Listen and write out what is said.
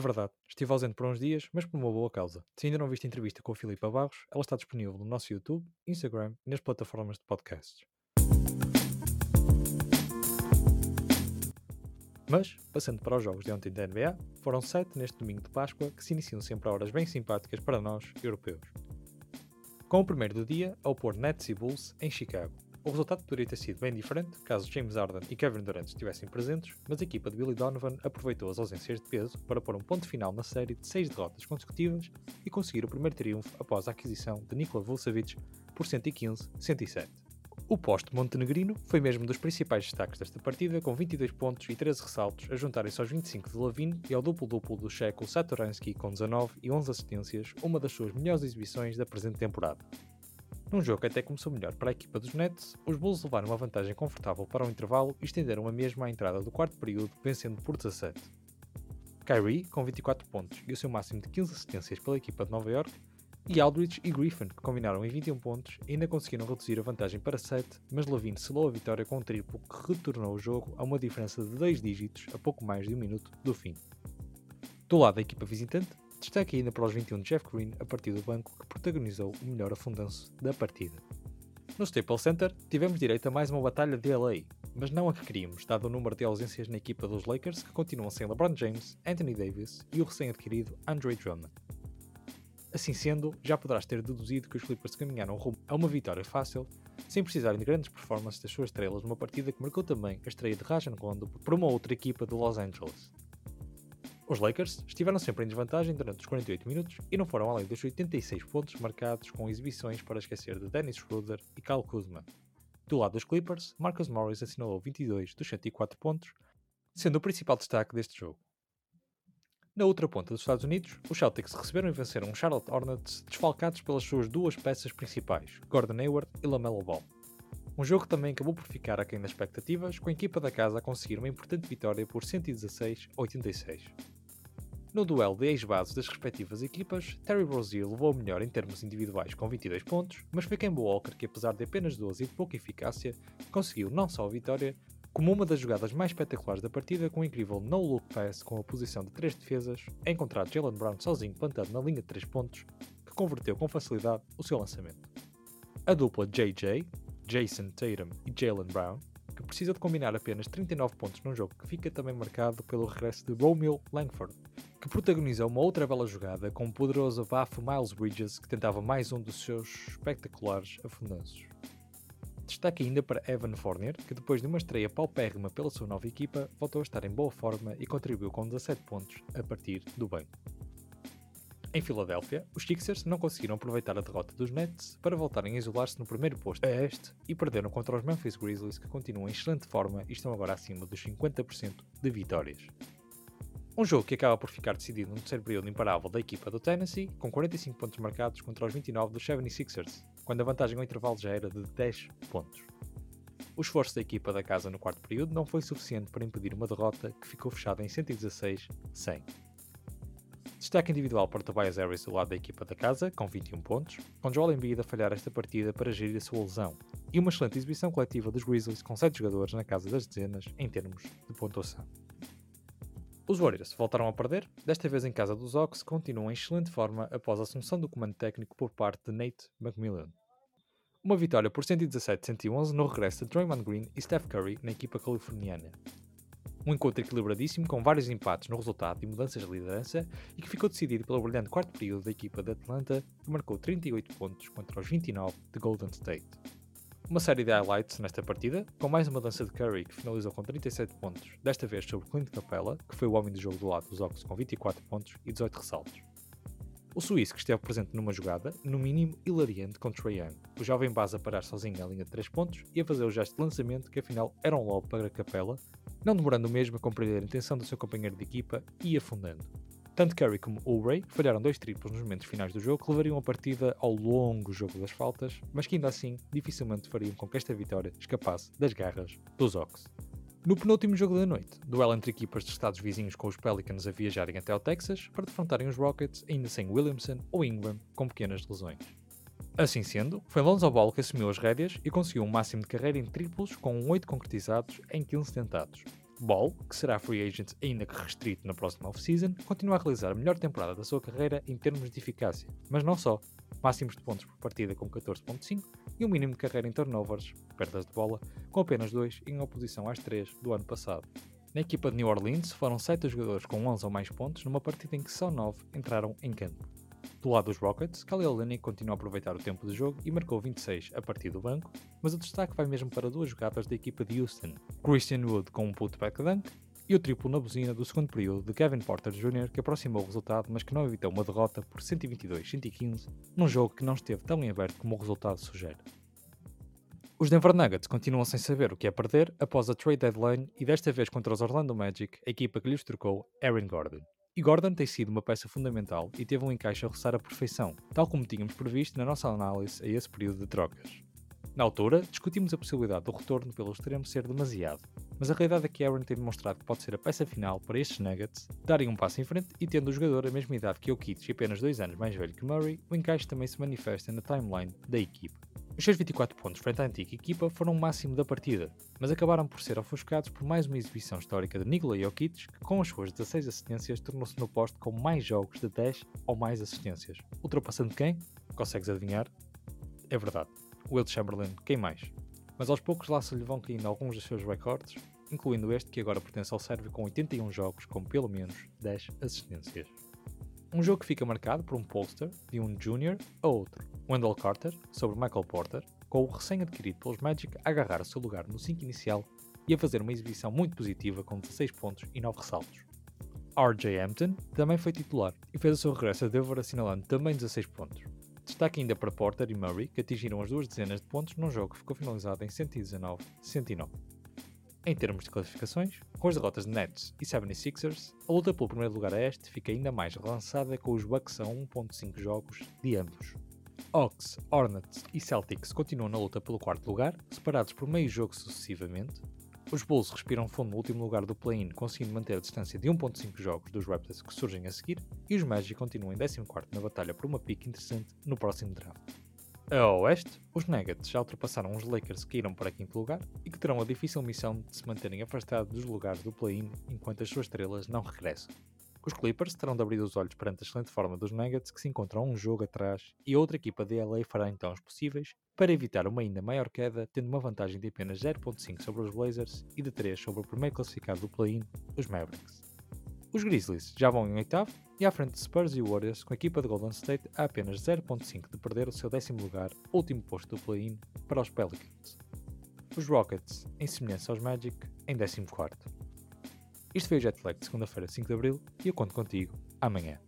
É verdade, estive ausente por uns dias, mas por uma boa causa. Se ainda não viste a entrevista com a Filipa Barros, ela está disponível no nosso YouTube, Instagram e nas plataformas de podcasts. Mas, passando para os jogos de ontem da NBA, foram sete neste domingo de Páscoa que se iniciam sempre a horas bem simpáticas para nós, europeus. Com o primeiro do dia, ao pôr Nets e Bulls em Chicago. O resultado poderia ter sido bem diferente caso James Harden e Kevin Durant estivessem presentes, mas a equipa de Billy Donovan aproveitou as ausências de peso para pôr um ponto final na série de seis derrotas consecutivas e conseguir o primeiro triunfo após a aquisição de Nikola Vucevic por 115-107. O poste montenegrino foi mesmo dos principais destaques desta partida, com 22 pontos e 13 ressaltos, a juntarem-se aos 25 de Lavine e ao duplo-duplo do checo Satoransky com 19 e 11 assistências, uma das suas melhores exibições da presente temporada. Num jogo que até começou melhor para a equipa dos Nets, os Bulls levaram uma vantagem confortável para o intervalo e estenderam a mesma à entrada do quarto período, vencendo por 17. Kyrie, com 24 pontos e o seu máximo de 15 assistências pela equipa de Nova York, e Aldridge e Griffin, que combinaram em 21 pontos, ainda conseguiram reduzir a vantagem para 7, mas Lavine selou a vitória com um triplo que retornou o jogo a uma diferença de 2 dígitos a pouco mais de um minuto do fim. Do lado da equipa visitante, destaque ainda para os 21 de Jeff Green a partir do banco que protagonizou o melhor afundanço da partida. No Staples Center, tivemos direito a mais uma batalha de LA, mas não a que queríamos, dado o número de ausências na equipa dos Lakers que continuam sem LeBron James, Anthony Davis e o recém-adquirido Andre Drummond. Assim sendo, já poderás ter deduzido que os Clippers caminharam rumo a uma vitória fácil, sem precisarem de grandes performances das suas estrelas numa partida que marcou também a estreia de Rajan Rondo por uma outra equipa de Los Angeles. Os Lakers estiveram sempre em desvantagem durante os 48 minutos e não foram além dos 86 pontos marcados com exibições para esquecer de Dennis Schroeder e Kyle Kuzma. Do lado dos Clippers, Marcus Morris assinalou 22 dos 104 pontos, sendo o principal destaque deste jogo. Na outra ponta dos Estados Unidos, os Celtics receberam e venceram os Charlotte Hornets desfalcados pelas suas duas peças principais, Gordon Hayward e LaMelo Ball. Um jogo que também acabou por ficar aquém das expectativas, com a equipa da casa a conseguir uma importante vitória por 116 a 86. No duelo de ex-bases das respectivas equipas, Terry Rozier levou o melhor em termos individuais com 22 pontos, mas foi Kemba Walker que, apesar de apenas 12 e de pouca eficácia, conseguiu não só a vitória, como uma das jogadas mais espetaculares da partida com um incrível no-look pass com a posição de três defesas, a encontrar Jalen Brown sozinho plantado na linha de 3 pontos, que converteu com facilidade o seu lançamento. A dupla JJ, Jason Tatum e Jalen Brown, que precisa de combinar apenas 39 pontos num jogo que fica também marcado pelo regresso de Romeo Langford, que protagonizou uma outra bela jogada com o poderoso bafo Miles Bridges que tentava mais um dos seus espetaculares afundanços. Destaque ainda para Evan Fournier, que depois de uma estreia paupérrima pela sua nova equipa, voltou a estar em boa forma e contribuiu com 17 pontos a partir do banco. Em Filadélfia, os Sixers não conseguiram aproveitar a derrota dos Nets para voltarem a isolar-se no primeiro posto a este e perderam contra os Memphis Grizzlies que continuam em excelente forma e estão agora acima dos 50% de vitórias. Um jogo que acaba por ficar decidido no terceiro período imparável da equipa do Tennessee, com 45 pontos marcados contra os 29 dos 76ers, quando a vantagem ao intervalo já era de 10 pontos. O esforço da equipa da casa no quarto período não foi suficiente para impedir uma derrota que ficou fechada em 116-100. Destaque individual para Tobias Harris do lado da equipa da casa, com 21 pontos, com Joel Embiid a falhar esta partida para gerir a sua lesão, e uma excelente exibição coletiva dos Grizzlies com 7 jogadores na casa das dezenas em termos de pontuação. Os Warriors voltaram a perder, desta vez em casa dos Hawks, continuam em excelente forma após a assunção do comando técnico por parte de Nate McMillan. Uma vitória por 117-111 no regresso de Draymond Green e Steph Curry na equipa californiana. Um encontro equilibradíssimo com vários empates no resultado e mudanças de liderança e que ficou decidido pelo brilhante quarto período da equipa de Atlanta, que marcou 38 pontos contra os 29 de Golden State. Uma série de highlights nesta partida, com mais uma dança de Curry que finalizou com 37 pontos, desta vez sobre Clint Capella, que foi o homem do jogo do lado dos Hawks com 24 pontos e 18 ressaltos. O suíço que esteve presente numa jogada, no mínimo hilariante com Trae Young, o jovem base a parar sozinho na linha de 3 pontos e a fazer o gesto de lançamento que afinal era um lob para Capela, não demorando mesmo a compreender a intenção do seu companheiro de equipa e afundando. Tanto Curry como Ulray falharam dois triplos nos momentos finais do jogo que levariam a partida ao longo jogo das faltas, mas que ainda assim dificilmente fariam com que esta vitória escapasse das garras dos Ox. No penúltimo jogo da noite, duelo entre equipas de estados vizinhos com os Pelicans a viajarem até ao Texas para defrontarem os Rockets, ainda sem Williamson ou Ingram, com pequenas lesões. Assim sendo, foi Lonzo Ball que assumiu as rédeas e conseguiu um máximo de carreira em triplos com 8 concretizados em 15 tentados. Ball, que será free agent ainda que restrito na próxima off-season, continua a realizar a melhor temporada da sua carreira em termos de eficácia, mas não só. Máximos de pontos por partida com 14.5 e um mínimo de carreira em turnovers, perdas de bola, com apenas 2 em oposição às 3 do ano passado. Na equipa de New Orleans foram 7 jogadores com 11 ou mais pontos numa partida em que só 9 entraram em campo. Do lado dos Rockets, Khalil Lenny continua a aproveitar o tempo de jogo e marcou 26 a partir do banco, mas o destaque vai mesmo para duas jogadas da equipa de Houston, Christian Wood com um putback dunk e o triplo na buzina do segundo período de Kevin Porter Jr., que aproximou o resultado, mas que não evitou uma derrota por 122-115, num jogo que não esteve tão em aberto como o resultado sugere. Os Denver Nuggets continuam sem saber o que é perder após a trade deadline e desta vez contra os Orlando Magic, a equipa que lhes trocou Aaron Gordon. E Gordon tem sido uma peça fundamental e teve um encaixe a roçar a perfeição, tal como tínhamos previsto na nossa análise a esse período de trocas. Na altura, discutimos a possibilidade do retorno pelo extremo ser demasiado, mas a realidade é que Aaron tem demonstrado que pode ser a peça final para estes Nuggets darem um passo em frente e tendo o jogador a mesma idade que o Kits e apenas dois anos mais velho que Murray, o encaixe também se manifesta na timeline da equipe. Os seus 24 pontos frente à antiga equipa foram o máximo da partida, mas acabaram por ser ofuscados por mais uma exibição histórica de Nikola Jokic, que com as suas 16 assistências tornou-se no posto com mais jogos de 10 ou mais assistências. Ultrapassando quem? Consegues adivinhar? É verdade. Will Chamberlain, quem mais? Mas aos poucos lá se lhe vão caindo alguns dos seus recordes, incluindo este que agora pertence ao Sérvio com 81 jogos com pelo menos 10 assistências. Um jogo que fica marcado por um poster de um Junior a outro, Wendell Carter, sobre Michael Porter, com o recém-adquirido pelos Magic a agarrar o seu lugar no 5 inicial e a fazer uma exibição muito positiva com 16 pontos e 9 ressaltos. RJ Hampton também foi titular e fez o seu regresso a Denver assinalando também 16 pontos. Destaque ainda para Porter e Murray, que atingiram as duas dezenas de pontos num jogo que ficou finalizado em 119-109. Em termos de classificações, com as derrotas de Nets e 76ers, a luta pelo primeiro lugar a este fica ainda mais relançada com os Bucks a 1.5 jogos de ambos. Hawks, Hornets e Celtics continuam na luta pelo quarto lugar, separados por meio jogo sucessivamente. Os Bulls respiram fundo no último lugar do play-in, conseguindo manter a distância de 1.5 jogos dos Raptors que surgem a seguir, e os Magic continuam em 14 na batalha por uma pique interessante no próximo draft. A oeste, os Nuggets já ultrapassaram os Lakers que irão para quinto lugar e que terão a difícil missão de se manterem afastados dos lugares do play-in enquanto as suas estrelas não regressam. Os Clippers terão de abrir os olhos perante a excelente forma dos Nuggets que se encontram um jogo atrás e outra equipa de LA fará então os possíveis para evitar uma ainda maior queda, tendo uma vantagem de apenas 0.5 sobre os Blazers e de 3 sobre o primeiro classificado do play-in, os Mavericks. Os Grizzlies já vão em oitavo e à frente de Spurs e Warriors, com a equipa de Golden State a apenas 0.5 de perder o seu décimo lugar, último posto do play-in, para os Pelicans. Os Rockets, em semelhança aos Magic, em 14 Isto foi o Jetlag de segunda-feira, 5 de Abril, e eu conto contigo amanhã.